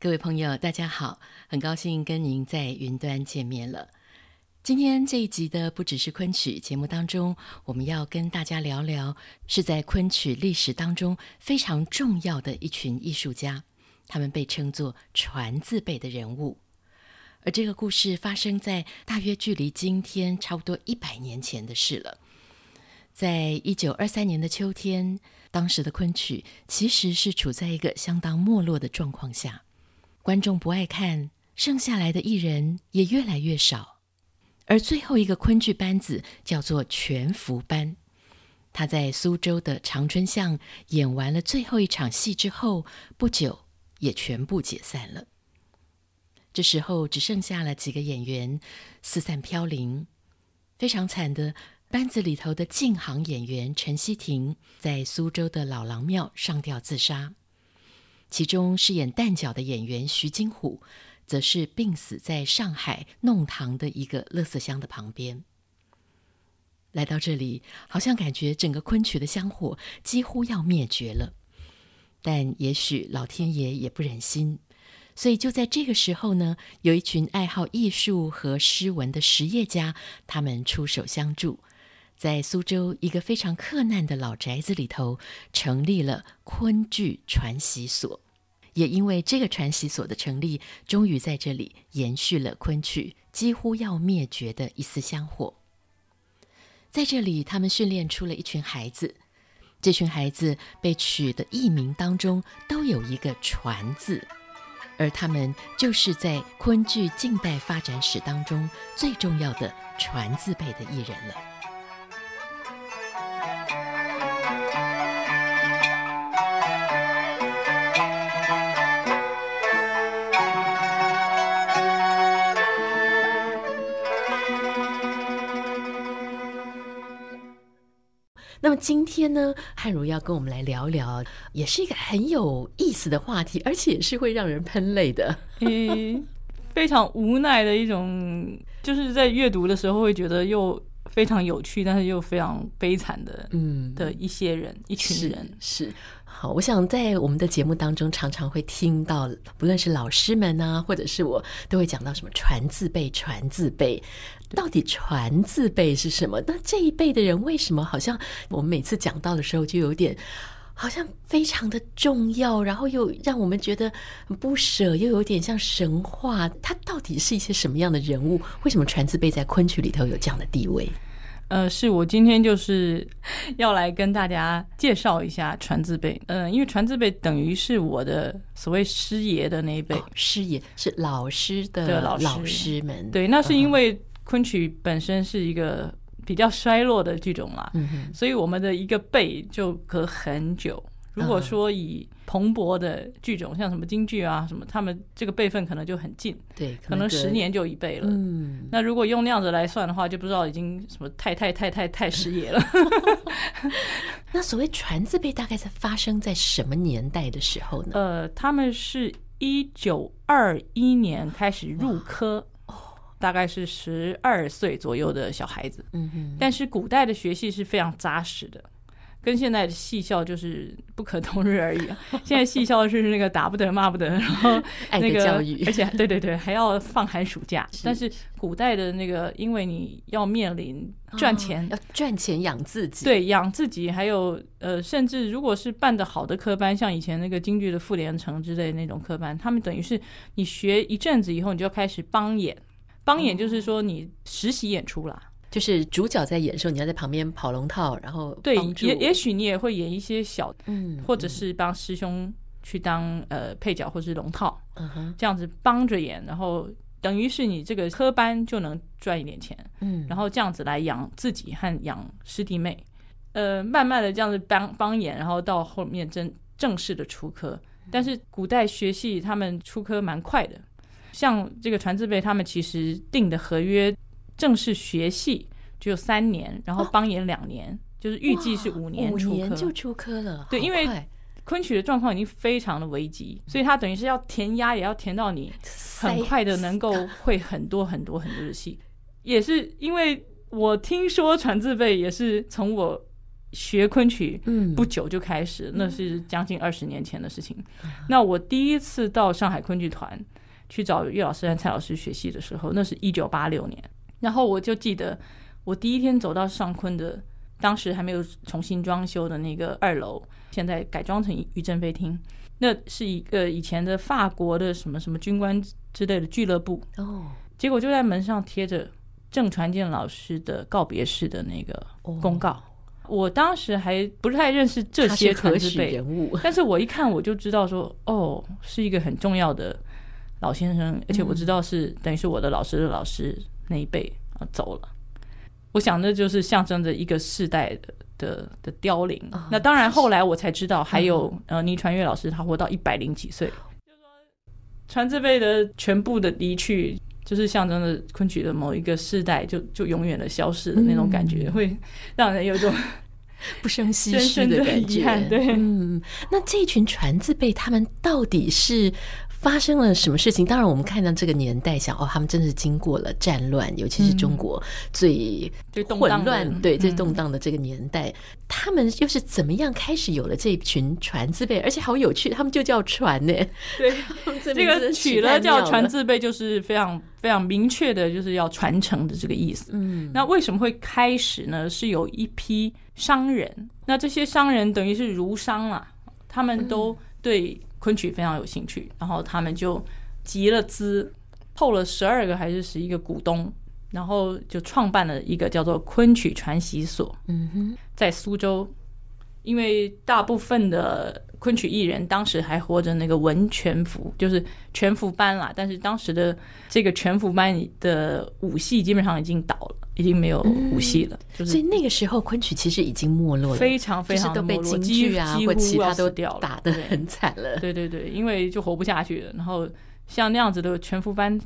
各位朋友，大家好，很高兴跟您在云端见面了。今天这一集的不只是昆曲节目当中，我们要跟大家聊聊是在昆曲历史当中非常重要的一群艺术家，他们被称作“传字辈”的人物。而这个故事发生在大约距离今天差不多一百年前的事了。在一九二三年的秋天，当时的昆曲其实是处在一个相当没落的状况下。观众不爱看，剩下来的艺人也越来越少，而最后一个昆剧班子叫做全福班。他在苏州的长春巷演完了最后一场戏之后，不久也全部解散了。这时候只剩下了几个演员，四散飘零。非常惨的，班子里头的净行演员陈希婷在苏州的老郎庙上吊自杀。其中饰演旦角的演员徐金虎，则是病死在上海弄堂的一个垃圾箱的旁边。来到这里，好像感觉整个昆曲的香火几乎要灭绝了。但也许老天爷也不忍心，所以就在这个时候呢，有一群爱好艺术和诗文的实业家，他们出手相助。在苏州一个非常克难的老宅子里头，成立了昆剧传习所。也因为这个传习所的成立，终于在这里延续了昆曲几乎要灭绝的一丝香火。在这里，他们训练出了一群孩子。这群孩子被取的艺名当中都有一个“传”字，而他们就是在昆剧近代发展史当中最重要的“传字辈”的艺人了。今天呢，汉如要跟我们来聊聊，也是一个很有意思的话题，而且是会让人喷泪的，嗯，非常无奈的一种，就是在阅读的时候会觉得又非常有趣，但是又非常悲惨的，嗯，的一些人，一群人是。是好，我想在我们的节目当中，常常会听到，不论是老师们啊，或者是我，都会讲到什么“传字辈”，“传字辈”，到底“传字辈”是什么？那这一辈的人为什么好像我们每次讲到的时候，就有点好像非常的重要，然后又让我们觉得很不舍，又有点像神话。他到底是一些什么样的人物？为什么“传字辈”在昆曲里头有这样的地位？呃，是我今天就是 要来跟大家介绍一下传字辈。嗯、呃，因为传字辈等于是我的所谓师爷的那一辈，哦、师爷是老师的老师们。对，那是因为昆曲本身是一个比较衰落的剧种嘛，嗯、所以我们的一个辈就隔很久。如果说以蓬勃的剧种，像什么京剧啊什么，他们这个辈分可能就很近，对，可能，十年就一辈了。嗯，那如果用那样子来算的话，就不知道已经什么太太太太太师爷了。那所谓传字辈大概是发生在什么年代的时候呢？呃，他们是一九二一年开始入科，哦，大概是十二岁左右的小孩子。嗯哼，但是古代的学习是非常扎实的。跟现在的戏校就是不可同日而语啊！现在戏校是那个打不得骂不得，然后那个教育，而且对对对，还要放寒暑假。但是古代的那个，因为你要面临赚钱，要赚钱养自己，对，养自己，还有呃，甚至如果是办的好的科班，像以前那个京剧的傅连城之类的那种科班，他们等于是你学一阵子以后，你就要开始帮演，帮演就是说你实习演出啦。就是主角在演的时候，你要在旁边跑龙套，然后对，也也许你也会演一些小，嗯，或者是帮师兄去当呃配角或是龙套，嗯哼，这样子帮着演，然后等于是你这个科班就能赚一点钱，嗯，然后这样子来养自己和养师弟妹，呃，慢慢的这样子帮帮演，然后到后面正正式的出科。但是古代学戏他们出科蛮快的，像这个传字辈，他们其实定的合约。正式学戏只有三年，然后帮演两年，哦、就是预计是五年出科，五年就出科了。对，因为昆曲的状况已经非常的危急，所以他等于是要填鸭，也要填到你很快的能够会很多很多很多的戏。也是因为我听说传字辈也是从我学昆曲，嗯，不久就开始，那是将近二十年前的事情。那我第一次到上海昆剧团去找岳老师和蔡老师学戏的时候，那是一九八六年。然后我就记得，我第一天走到上昆的，当时还没有重新装修的那个二楼，现在改装成于正飞厅，那是一个以前的法国的什么什么军官之类的俱乐部哦。结果就在门上贴着郑传健老师的告别式的那个公告。我当时还不太认识这些传字辈人物，但是我一看我就知道说，哦，是一个很重要的老先生，而且我知道是等于是我的老师的老师那一辈啊走了。我想那就是象征着一个世代的的的凋零。那当然后来我才知道，还有呃倪传月老师他活到一百零几岁，就是说传字辈的全部的离去。就是象征着昆曲的某一个世代就就永远的消失的那种感觉，会让人有一种不生唏嘘的感觉。对，嗯，那这群传字辈他们到底是？发生了什么事情？当然，我们看到这个年代，想哦，他们真的是经过了战乱，尤其是中国最混乱、嗯、对最动荡的这个年代，嗯、他们又是怎么样开始有了这一群船字辈？而且好有趣，他们就叫船呢。对，这个取了叫船字辈，就是非常非常明确的，就是要传承的这个意思。嗯，那为什么会开始呢？是有一批商人，那这些商人等于是儒商啊，他们都对。昆曲非常有兴趣，然后他们就集了资，凑了十二个还是十一个股东，然后就创办了一个叫做昆曲传习所。嗯哼，在苏州，因为大部分的昆曲艺人当时还活着，那个文全福就是全福班啦，但是当时的这个全福班的舞戏基本上已经倒了。已经没有武戏了，嗯，就是，所以那个时候昆曲其实已经没落了，非常非常都被京剧啊或其他都掉了打得很惨了。对对对，因为就活不下去了。然后像那样子的全福班，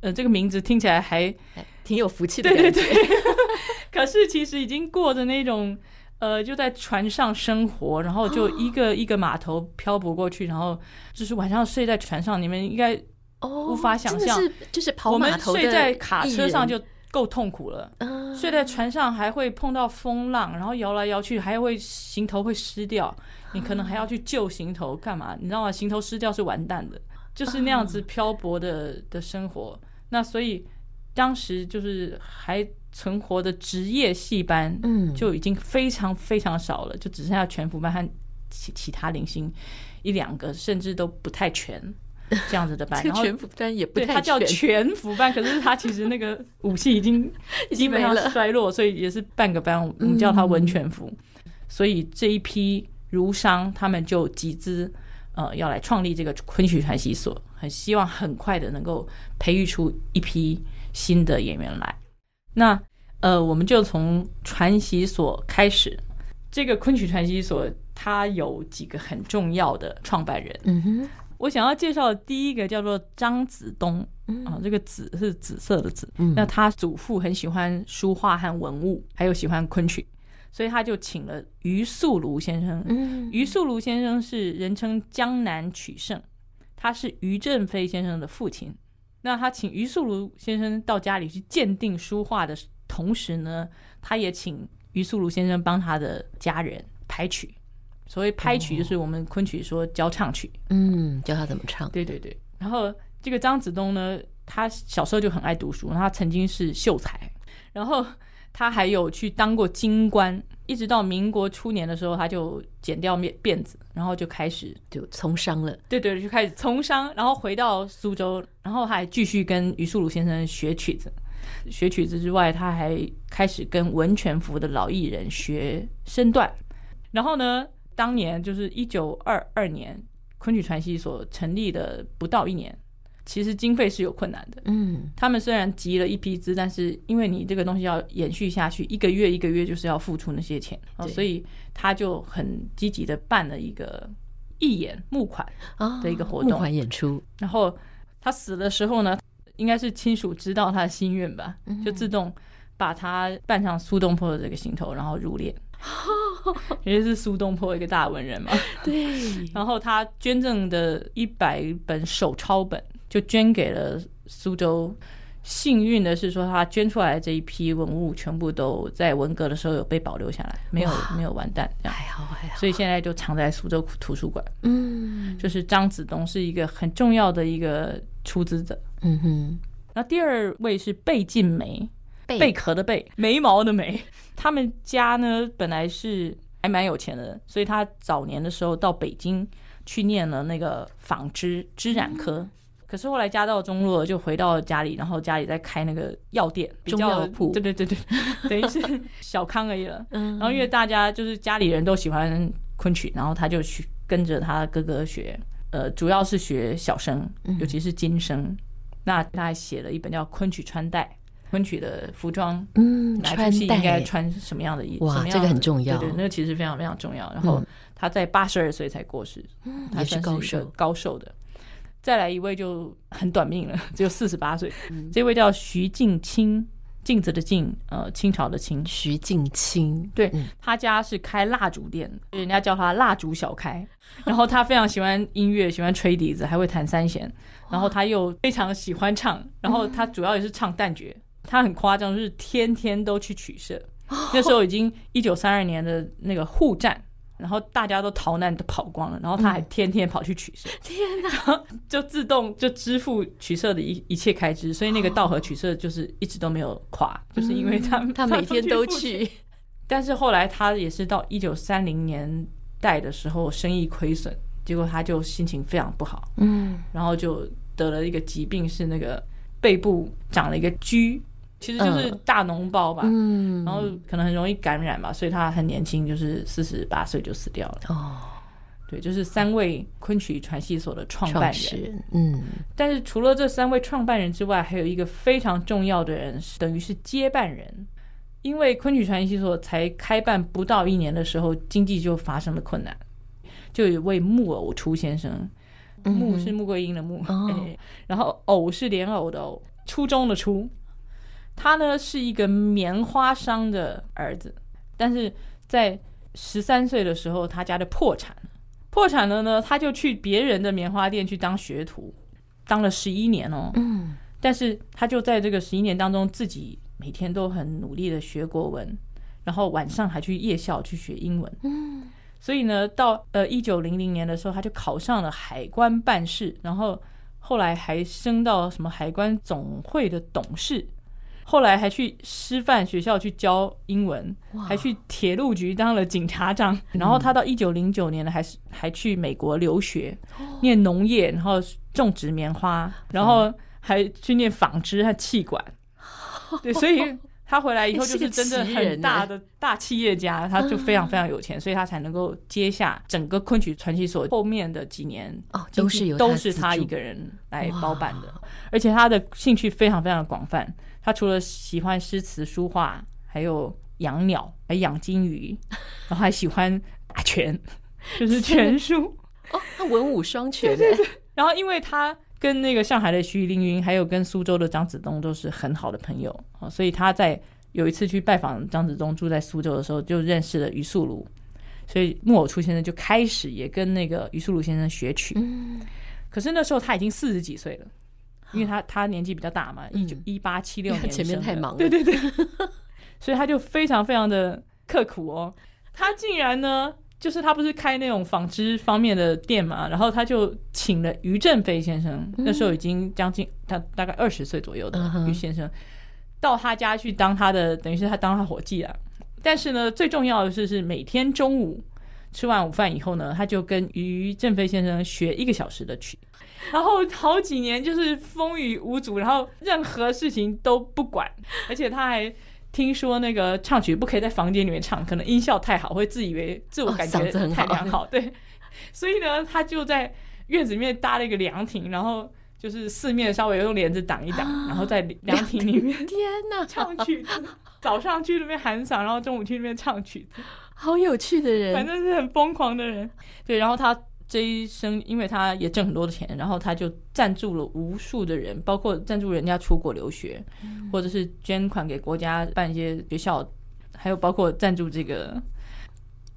呃，这个名字听起来还挺有福气的感觉。对对对，可是其实已经过着那种呃，就在船上生活，然后就一个一个码头漂泊过去，然后 就是晚上睡在船上，你们应该无法想象，是就是我们睡在卡车上就。够痛苦了，睡在船上还会碰到风浪，然后摇来摇去，还会行头会湿掉，你可能还要去救行头干嘛？你知道吗？行头湿掉是完蛋的，就是那样子漂泊的的生活。那所以当时就是还存活的职业戏班，嗯，就已经非常非常少了，就只剩下全福班和其其他零星一两个，甚至都不太全。这样子的班，然后全福班也不太全，它叫全服班，可是它其实那个 武器已经基本上衰落，所以也是半个班，我们叫它文全福。所以这一批儒商他们就集资，呃，要来创立这个昆曲传习所，很希望很快的能够培育出一批新的演员来。那呃，我们就从传习所开始，这个昆曲传习所它有几个很重要的创办人，嗯哼。我想要介绍的第一个叫做张子东，啊，这个紫是紫色的紫。那他祖父很喜欢书画和文物，还有喜欢昆曲，所以他就请了余素庐先生。余素庐先生是人称江南曲圣，他是余振飞先生的父亲。那他请于素如先生到家里去鉴定书画的同时呢，他也请于素如先生帮他的家人拍曲。所谓拍曲就是我们昆曲说教唱曲，嗯，教他怎么唱。对对对。然后这个张子东呢，他小时候就很爱读书，他曾经是秀才，然后他还有去当过京官，一直到民国初年的时候，他就剪掉辫辫子，然后就开始就从商了。对对，就开始从商，然后回到苏州，然后还继续跟余素鲁先生学曲子。学曲子之外，他还开始跟文全福的老艺人学身段，然后呢，当年就是一九二二年，昆曲传习所成立的不到一年，其实经费是有困难的。嗯，他们虽然集了一批资，但是因为你这个东西要延续下去，一个月一个月就是要付出那些钱，所以他就很积极的办了一个义演募款的一个活动，募款演出。然后他死的时候呢，应该是亲属知道他的心愿吧，就自动把他扮上苏东坡的这个行头，然后入殓。因为是苏东坡一个大文人嘛，对。然后他捐赠的一百本手抄本，就捐给了苏州幸运的是说，他捐出来的这一批文物全部都在文革的时候有被保留下来，没有没有完蛋，还好还好。所以现在就藏在苏州图书馆。嗯，就是张子东是一个很重要的一个出资者。嗯哼。那第二位是贝晋梅，贝壳的贝，眉毛的眉。他们家呢本来是还蛮有钱的，所以他早年的时候到北京去念了那个纺织织染科。可是后来家道中落，就回到家里，然后家里在开那个药店，比较中药铺。对对对对，等于是小康而已了。然后因为大家就是家里人都喜欢昆曲，然后他就去跟着他哥哥学，呃，主要是学小生，尤其是金生。那他还写了一本叫《昆曲穿戴》，昆曲的服装，嗯，哪出戏应该穿什么样的衣服？哇，这个很重要。对对，那个其实非常非常重要。然后他在八十二岁才过世，他是高寿高寿的。再来一位就很短命了，只有四十八岁。嗯、这位叫徐静清，镜子的镜，呃，清朝的清。徐静清，对，嗯、他家是开蜡烛店，人家叫他蜡烛小开。然后他非常喜欢音乐，喜欢吹笛子，还会弹三弦。然后他又非常喜欢唱，然后他主要也是唱旦角。他很夸张，就是天天都去取舍。那时候已经一九三二年的那个沪战。然后大家都逃难都跑光了，然后他还天天跑去取舍，天哪！就自动就支付取舍的一一切开支，所以那个道和取舍就是一直都没有垮，就是因为他他 每天都去。但是后来他也是到一九三零年代的时候生意亏损，结果他就心情非常不好，嗯，然后就得了一个疾病，是那个背部长了一个疽。其实就是大脓包吧，嗯，然后可能很容易感染吧，所以他很年轻，就是四十八岁就死掉了。哦，对，就是三位昆曲传习所的创办人，嗯，但是除了这三位创办人之外，还有一个非常重要的人，等于是接班人，因为昆曲传习所才开办不到一年的时候，经济就发生了困难，就有一位木偶初先生，木是穆桂英的穆，然后偶是莲藕的藕，初中的初。他呢是一个棉花商的儿子，但是在十三岁的时候，他家就破产，破产了呢，他就去别人的棉花店去当学徒，当了十一年哦。嗯，但是他就在这个十一年当中，自己每天都很努力的学国文，然后晚上还去夜校去学英文。嗯，所以呢，到呃一九零零年的时候，他就考上了海关办事，然后后来还升到什么海关总会的董事。后来还去师范学校去教英文，还去铁路局当了警察长。然后他到一九零九年呢，还是还去美国留学，念农业，然后种植棉花，然后还去念纺织和气管。对，所以他回来以后就是真的很大的 大企业家，他就非常非常有钱，所以他才能够接下整个昆曲传奇所后面的几年哦，都是由都是他一个人来包办的，而且他的兴趣非常非常的广泛。他除了喜欢诗词书画，还有养鸟，还养金鱼，然后还喜欢打拳，就是拳术哦，他文武双全。对对对。然后，因为他跟那个上海的徐凌云，还有跟苏州的张子东都是很好的朋友，所以他在有一次去拜访张子东住在苏州的时候，就认识了余素如，所以木偶初先生就开始也跟那个余素如先生学曲。嗯。可是那时候他已经四十几岁了。因为他他年纪比较大嘛，一九一八七六 年，前面太忙了，对对对，所以他就非常非常的刻苦哦。他竟然呢，就是他不是开那种纺织方面的店嘛，然后他就请了于振飞先生，那时候已经将近他大概二十岁左右的余先生，到他家去当他的，等于是他当他伙计啊。但是呢，最重要的是是每天中午吃完午饭以后呢，他就跟于正飞先生学一个小时的曲。然后好几年就是风雨无阻，然后任何事情都不管，而且他还听说那个唱曲不可以在房间里面唱，可能音效太好，会自以为自我感觉太良好，对，所以呢，他就在院子里面搭了一个凉亭，然后就是四面稍微用帘子挡一挡，然后在凉亭里面天哪。唱曲子，早上去那边喊嗓，然后中午去那边唱曲子，好有趣的人，反正是很疯狂的人，对，然后他。这一生，因为他也挣很多的钱，然后他就赞助了无数的人，包括赞助人家出国留学，嗯、或者是捐款给国家办一些学校，还有包括赞助这个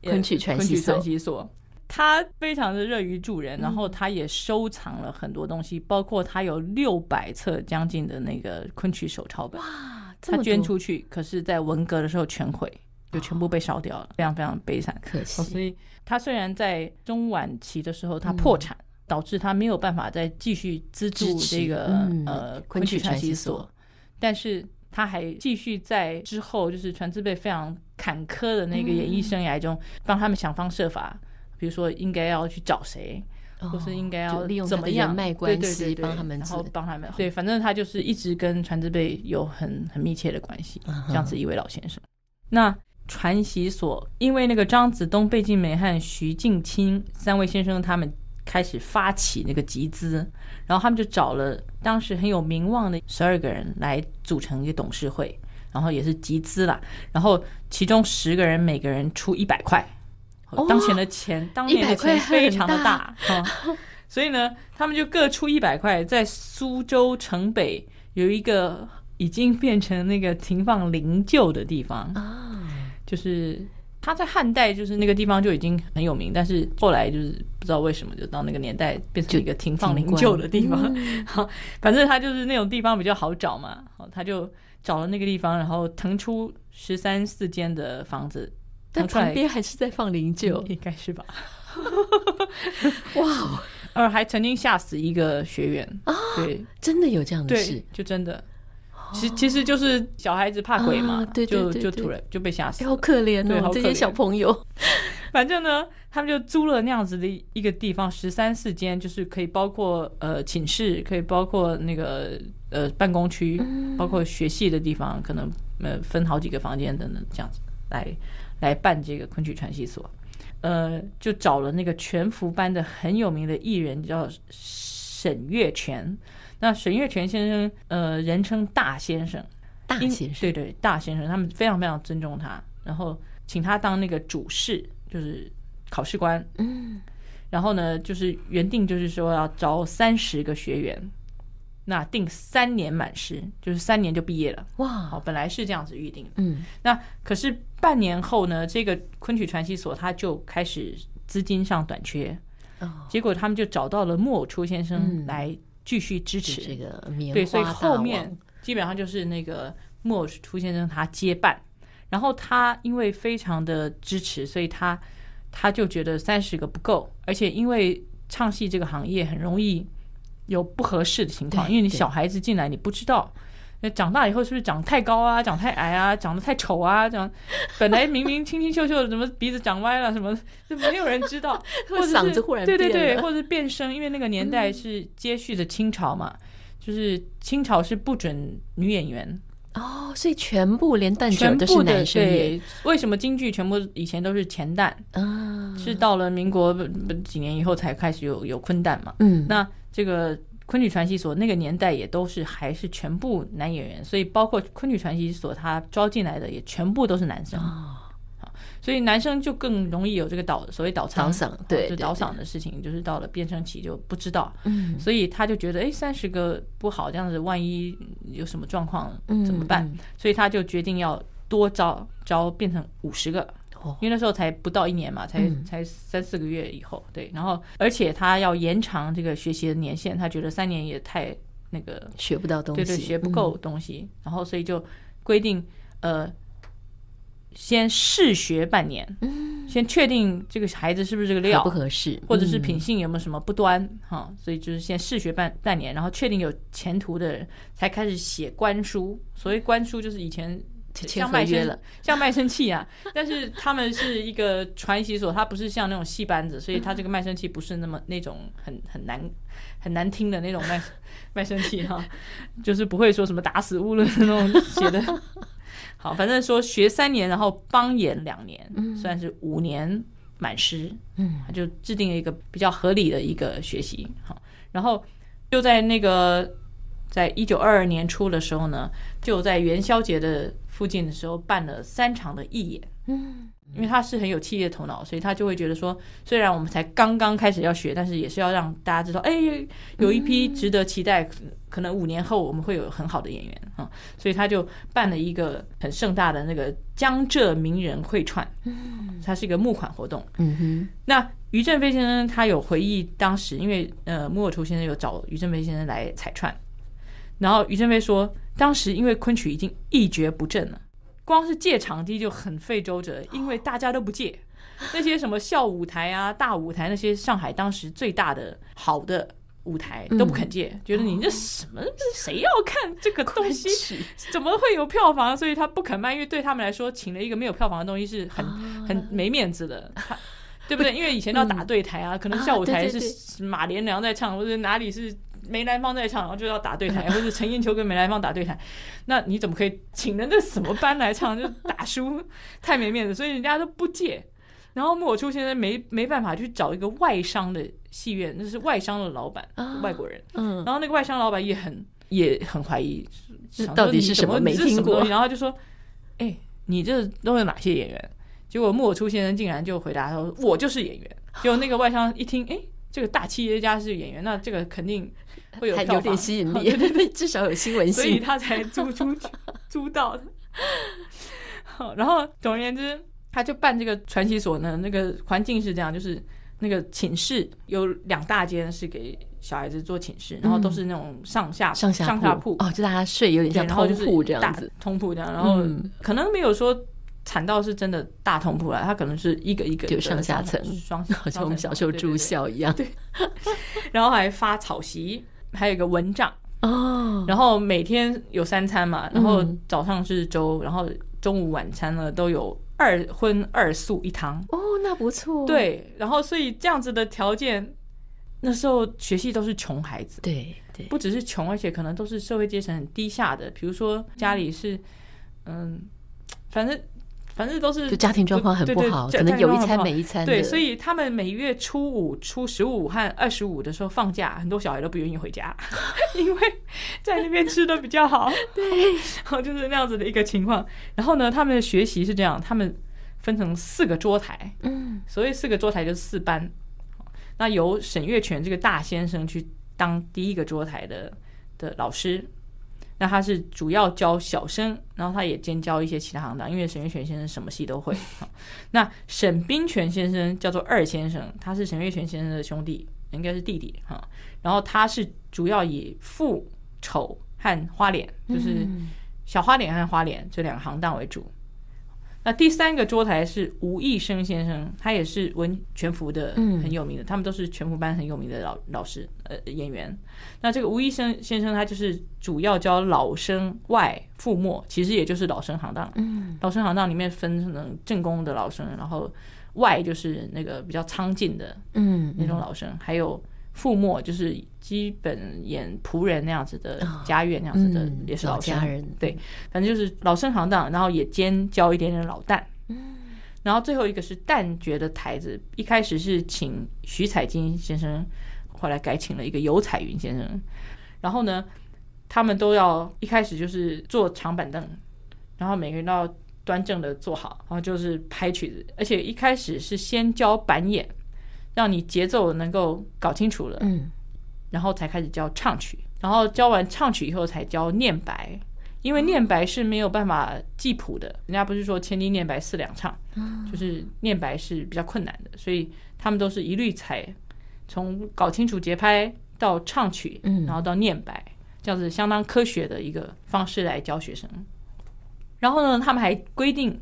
昆曲传习所。他非常的乐于助人，然后他也收藏了很多东西，包括他有六百册将近的那个昆曲手抄本。哇，他捐出去，可是在文革的时候全毁，就全部被烧掉了，非常非常悲惨，可惜。所以他虽然在中晚期的时候他破产，导致他没有办法再继续资助这个呃昆曲传习所，但是。他还继续在之后，就是传字辈非常坎坷的那个演艺生涯中，帮他们想方设法，比如说应该要去找谁，或是应该要利用怎么样人脉关系帮他们，然后帮他们。对，反正他就是一直跟传字辈有很很密切的关系，这样子一位老先生。那传习所因为那个张子东、贝静美和徐静清三位先生他们。开始发起那个集资，然后他们就找了当时很有名望的十二个人来组成一个董事会，然后也是集资了。然后其中十个人每个人出一百块，当前的钱，哦、当年的钱非常的大，所以呢，他们就各出一百块，在苏州城北有一个已经变成那个停放灵柩的地方，就是。他在汉代就是那个地方就已经很有名，但是后来就是不知道为什么，就到那个年代变成一个停放灵柩的地方。好、嗯，反正他就是那种地方比较好找嘛，好，他就找了那个地方，然后腾出十三四间的房子，但旁边还是在放灵柩，应该是吧？哇，呃，还曾经吓死一个学员。啊！对，真的有这样的事，就真的。其其实就是小孩子怕鬼嘛，啊、对对对对就就突然就被吓死了，好可怜哦，这些小朋友。反正呢，他们就租了那样子的一个地方，十三四间，就是可以包括呃寝室，可以包括那个呃办公区，包括学戏的地方，可能呃分好几个房间等等这样子来来办这个昆曲传习所。呃，就找了那个全福班的很有名的艺人叫沈月泉。那沈月泉先生，呃，人称大先生，大先生，对对，大先生，他们非常非常尊重他，然后请他当那个主事，就是考试官，嗯，然后呢，就是原定就是说要招三十个学员，那定三年满师，就是三年就毕业了，哇，好，本来是这样子预定，嗯，那可是半年后呢，这个昆曲传习所他就开始资金上短缺，哦，结果他们就找到了木偶初先生来。继续支持。这个棉花，对，所以后面基本上就是那个木偶初先生他接办，然后他因为非常的支持，所以他他就觉得三十个不够，而且因为唱戏这个行业很容易有不合适的情况，因为你小孩子进来你不知道。长大以后是不是长太高啊，长太矮啊，长得太丑啊？这样本来明明清清秀秀的，怎么鼻子长歪了？什么就没有人知道，或者嗓子忽然变，对对对，或者变声，因为那个年代是接续的清朝嘛，嗯、就是清朝是不准女演员哦，所以全部连旦角都是男生。对，为什么京剧全部以前都是前旦啊？是到了民国几年以后才开始有有昆旦嘛？嗯，那这个。昆曲传习所那个年代也都是还是全部男演员，所以包括昆曲传习所他招进来的也全部都是男生，好，所以男生就更容易有这个倒所谓倒倒嗓，对，就倒嗓的事情，就是到了变声期就不知道，嗯，所以他就觉得哎，三十个不好，这样子万一有什么状况怎么办？所以他就决定要多招招变成五十个。因为那时候才不到一年嘛，才才三四个月以后，对，然后而且他要延长这个学习的年限，他觉得三年也太那个学不到东西，对对，学不够东西，然后所以就规定，呃，先试学半年，先确定这个孩子是不是这个料，不合适，或者是品性有没有什么不端哈，所以就是先试学半半年，然后确定有前途的人才开始写官书。所谓官书就是以前。像卖身，像卖身契啊，但是他们是一个传习所，他不是像那种戏班子，所以他这个卖身契不是那么那种很很难很难听的那种卖 卖身契哈，就是不会说什么打死乌了那种写的。好，反正说学三年，然后帮演两年，算是五年满师，嗯，他就制定了一个比较合理的一个学习。好，然后就在那个。在一九二二年初的时候呢，就在元宵节的附近的时候办了三场的义演。嗯。因为他是很有企业头脑，所以他就会觉得说，虽然我们才刚刚开始要学，但是也是要让大家知道，哎，有一批值得期待，可能五年后我们会有很好的演员啊，所以他就办了一个很盛大的那个江浙名人会串，嗯，它是一个募款活动，嗯哼。那于振飞先生他有回忆当时，因为呃，莫尔图先生有找于振飞先生来彩串，然后于振飞说，当时因为昆曲已经一蹶不振了。光是借场地就很费周折，因为大家都不借，那些什么校舞台啊、大舞台，那些上海当时最大的好的舞台都不肯借，嗯、觉得你这什么，谁要看这个东西？怎么会有票房？所以他不肯卖，因为对他们来说，请了一个没有票房的东西是很很没面子的，对不对？因为以前要打对台啊，可能下舞台是马连良在唱，或者哪里是。梅兰芳在唱，然后就要打对台，或者陈燕秋跟梅兰芳打对台，那你怎么可以请人家什么班来唱？就打输，太没面子，所以人家都不借。然后木偶初先生没没办法去找一个外商的戏院，那是外商的老板，外国人。嗯，然后那个外商老板也很也很怀疑，到底是什么没听过？然后就说：“哎，你这都有哪些演员？”结果木偶初先生竟然就回答说：“我就是演员。” 结果那个外商一听，哎。这个大企业家是演员，那这个肯定会有 有点吸引力，对 对对，至少有新闻性，所以他才租租租到的。好，然后总而言之，他就办这个传奇所呢。那个环境是这样，就是那个寝室有两大间是给小孩子做寝室，然后都是那种上下上下上下铺哦，就大家睡有点像通铺这样子，通铺这样，然后可能没有说。惨到是真的大通铺了，它可能是一个一个就上下层，双好像我们小时候住校一样。对，然后还发草席，还有一个蚊帐哦。然后每天有三餐嘛，然后早上是粥，然后中午晚餐呢都有二荤二素一汤。哦，那不错。对，然后所以这样子的条件，那时候学习都是穷孩子。对对，不只是穷，而且可能都是社会阶层很低下的，比如说家里是嗯，反正。反正都是就家庭状况很不好，可能有一餐没一餐。对，所以他们每月初五、初十五和二十五的时候放假，很多小孩都不愿意回家，因为在那边吃的比较好。对，然后就是那样子的一个情况。然后呢，他们的学习是这样，他们分成四个桌台。嗯，所谓四个桌台就是四班。那由沈月泉这个大先生去当第一个桌台的的老师。那他是主要教小生，然后他也兼教一些其他行当，因为沈月泉先生什么戏都会。那沈冰泉先生叫做二先生，他是沈月泉先生的兄弟，应该是弟弟哈。然后他是主要以副丑和花脸，就是小花脸和花脸这两个行当为主。那第三个桌台是吴义生先生，他也是文全福的很有名的，他们都是全福班很有名的老老师呃演员。那这个吴义生先生，他就是主要教老生外副末，其实也就是老生行当。嗯，老生行当里面分成正宫的老生，然后外就是那个比较苍劲的嗯那种老生，还有。副末就是基本演仆人那样子的家院那样子的，也是老生家人。对，反正就是老生行当，然后也兼教一点点老旦。嗯，然后最后一个是旦角的台子，一开始是请徐彩金先生，后来改请了一个游彩云先生。然后呢，他们都要一开始就是坐长板凳，然后每个人都要端正的坐好，然后就是拍曲子，而且一开始是先教板眼。让你节奏能够搞清楚了，嗯，然后才开始教唱曲，然后教完唱曲以后才教念白，因为念白是没有办法记谱的，人家不是说千金念白四两唱，就是念白是比较困难的，所以他们都是一律采从搞清楚节拍到唱曲，然后到念白，这样子相当科学的一个方式来教学生。然后呢，他们还规定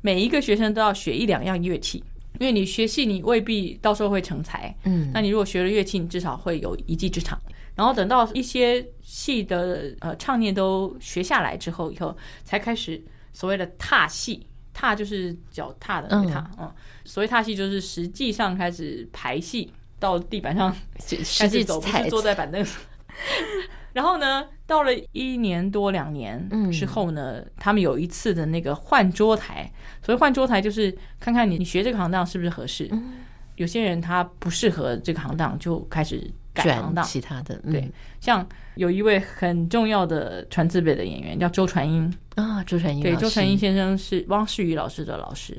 每一个学生都要学一两样乐器。因为你学戏，你未必到时候会成才。嗯，那你如果学了乐器，你至少会有一技之长。然后等到一些戏的呃唱念都学下来之后，以后才开始所谓的踏戏。踏就是脚踏的那个踏，嗯，所谓踏戏就是实际上开始排戏，到地板上开始走，不是坐在板凳上。然后呢，到了一年多两年之后呢，嗯、他们有一次的那个换桌台。所谓换桌台，就是看看你你学这个行当是不是合适。嗯、有些人他不适合这个行当，就开始改行当，其他的。嗯、对，像有一位很重要的传字辈的演员叫周传英啊，周传英对，周传英先生是汪世宇老师的老师。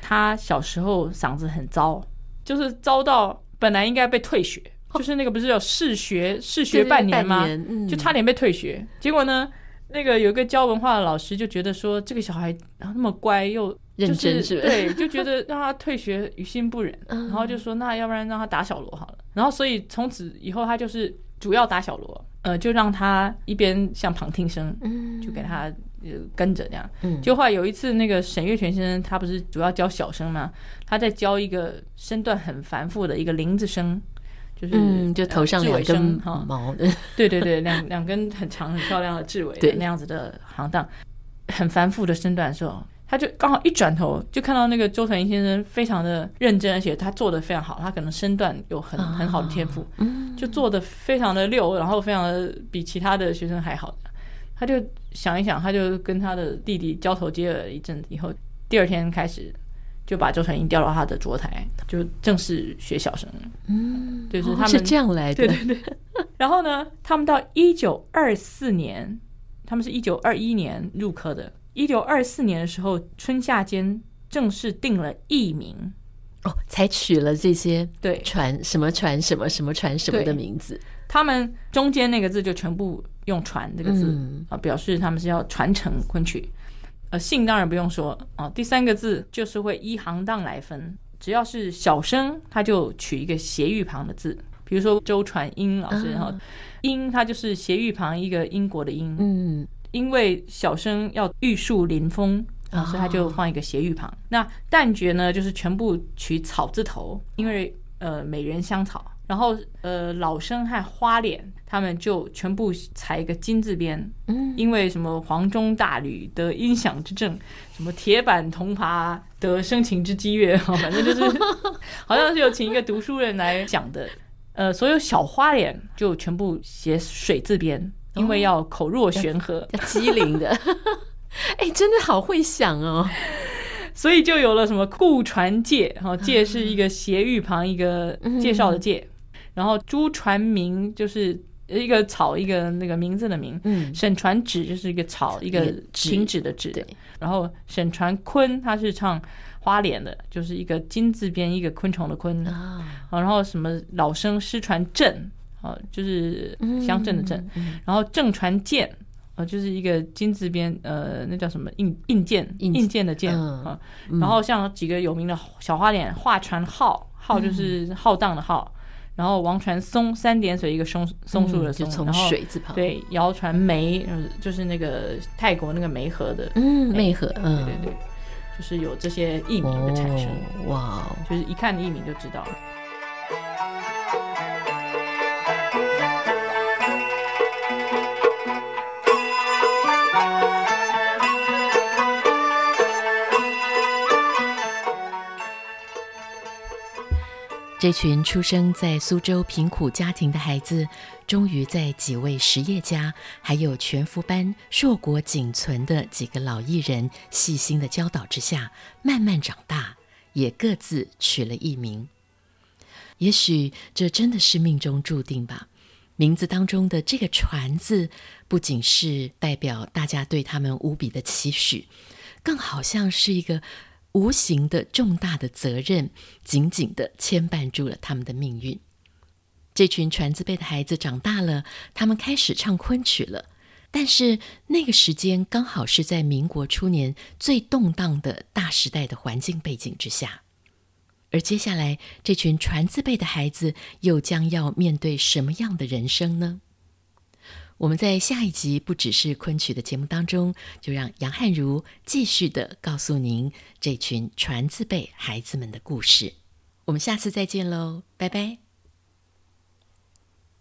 他小时候嗓子很糟，就是糟到本来应该被退学，哦、就是那个不是有试学试学半年吗？就差点被退学。结果呢，那个有一个教文化的老师就觉得说，这个小孩那么乖又、认真是，是，对，就觉得让他退学于心不忍，然后就说那要不然让他打小罗好了。然后所以从此以后他就是主要打小罗，呃，就让他一边像旁听生，就给他。就跟着这样，就后来有一次，那个沈月泉先生他不是主要教小生吗？他在教一个身段很繁复的一个林子声，就是、嗯、就头上两根毛的，对对对，两两根很长很漂亮的雉尾的那样子的行当，很繁复的身段的时候，他就刚好一转头就看到那个周传英先生非常的认真，而且他做的非常好，他可能身段有很很好的天赋，就做的非常的溜，然后非常的比其他的学生还好。他就想一想，他就跟他的弟弟交头接耳一阵子以后，第二天开始就把周传英调到他的桌台，就正式学小生。嗯，就是他们、哦、是这样来的。对对对。然后呢，他们到一九二四年，他们是一九二一年入科的。一九二四年的时候，春夏间正式定了艺名。哦，才取了这些对传什么传什么什么传什么的名字。他们中间那个字就全部。用“传”这个字啊，表示他们是要传承昆曲。呃，姓当然不用说啊。第三个字就是会依行当来分，只要是小生，他就取一个斜玉旁的字。比如说周传英老师哈，英他就是斜玉旁一个英国的英。嗯，因为小生要玉树临风啊，所以他就放一个斜玉旁。那旦角呢，就是全部取草字头，因为呃美人香草。然后，呃，老生和花脸他们就全部裁一个金字边，嗯，因为什么黄钟大吕得音响之正，什么铁板铜耙得声情之激越，反正就是 好像是有请一个读书人来讲的。呃，所有小花脸就全部写水字边，因为要口若悬河，机灵的。哎，真的好会想哦。所以就有了什么顾传介，哈，介是一个斜玉旁一个介绍的介。然后朱传明就是一个草一个那个名字的名，嗯，沈传芷就是一个草一个停止的止，对。然后沈传坤他是唱花脸的，就是一个金字边一个昆虫的昆啊。然后什么老生失传镇啊，就是乡镇的镇。然后郑传健啊，就是一个金字边呃，那叫什么印印件印件的鉴啊。然后像几个有名的小花脸，华传浩浩就是浩荡的浩。然后王传松，三点水一个松松树的松，嗯、从水字旁。对，谣传梅，就是那个泰国那个梅河的，嗯，梅河，对对对，就是有这些艺名的产生。哦、哇，就是一看艺名就知道了。这群出生在苏州贫苦家庭的孩子，终于在几位实业家，还有全福班硕果仅存的几个老艺人细心的教导之下，慢慢长大，也各自取了艺名。也许这真的是命中注定吧。名字当中的这个“传”字，不仅是代表大家对他们无比的期许，更好像是一个。无形的重大的责任，紧紧地牵绊住了他们的命运。这群传字辈的孩子长大了，他们开始唱昆曲了。但是那个时间刚好是在民国初年最动荡的大时代的环境背景之下。而接下来，这群传字辈的孩子又将要面对什么样的人生呢？我们在下一集不只是昆曲的节目当中，就让杨汉如继续的告诉您这群传字辈孩子们的故事。我们下次再见喽，拜拜。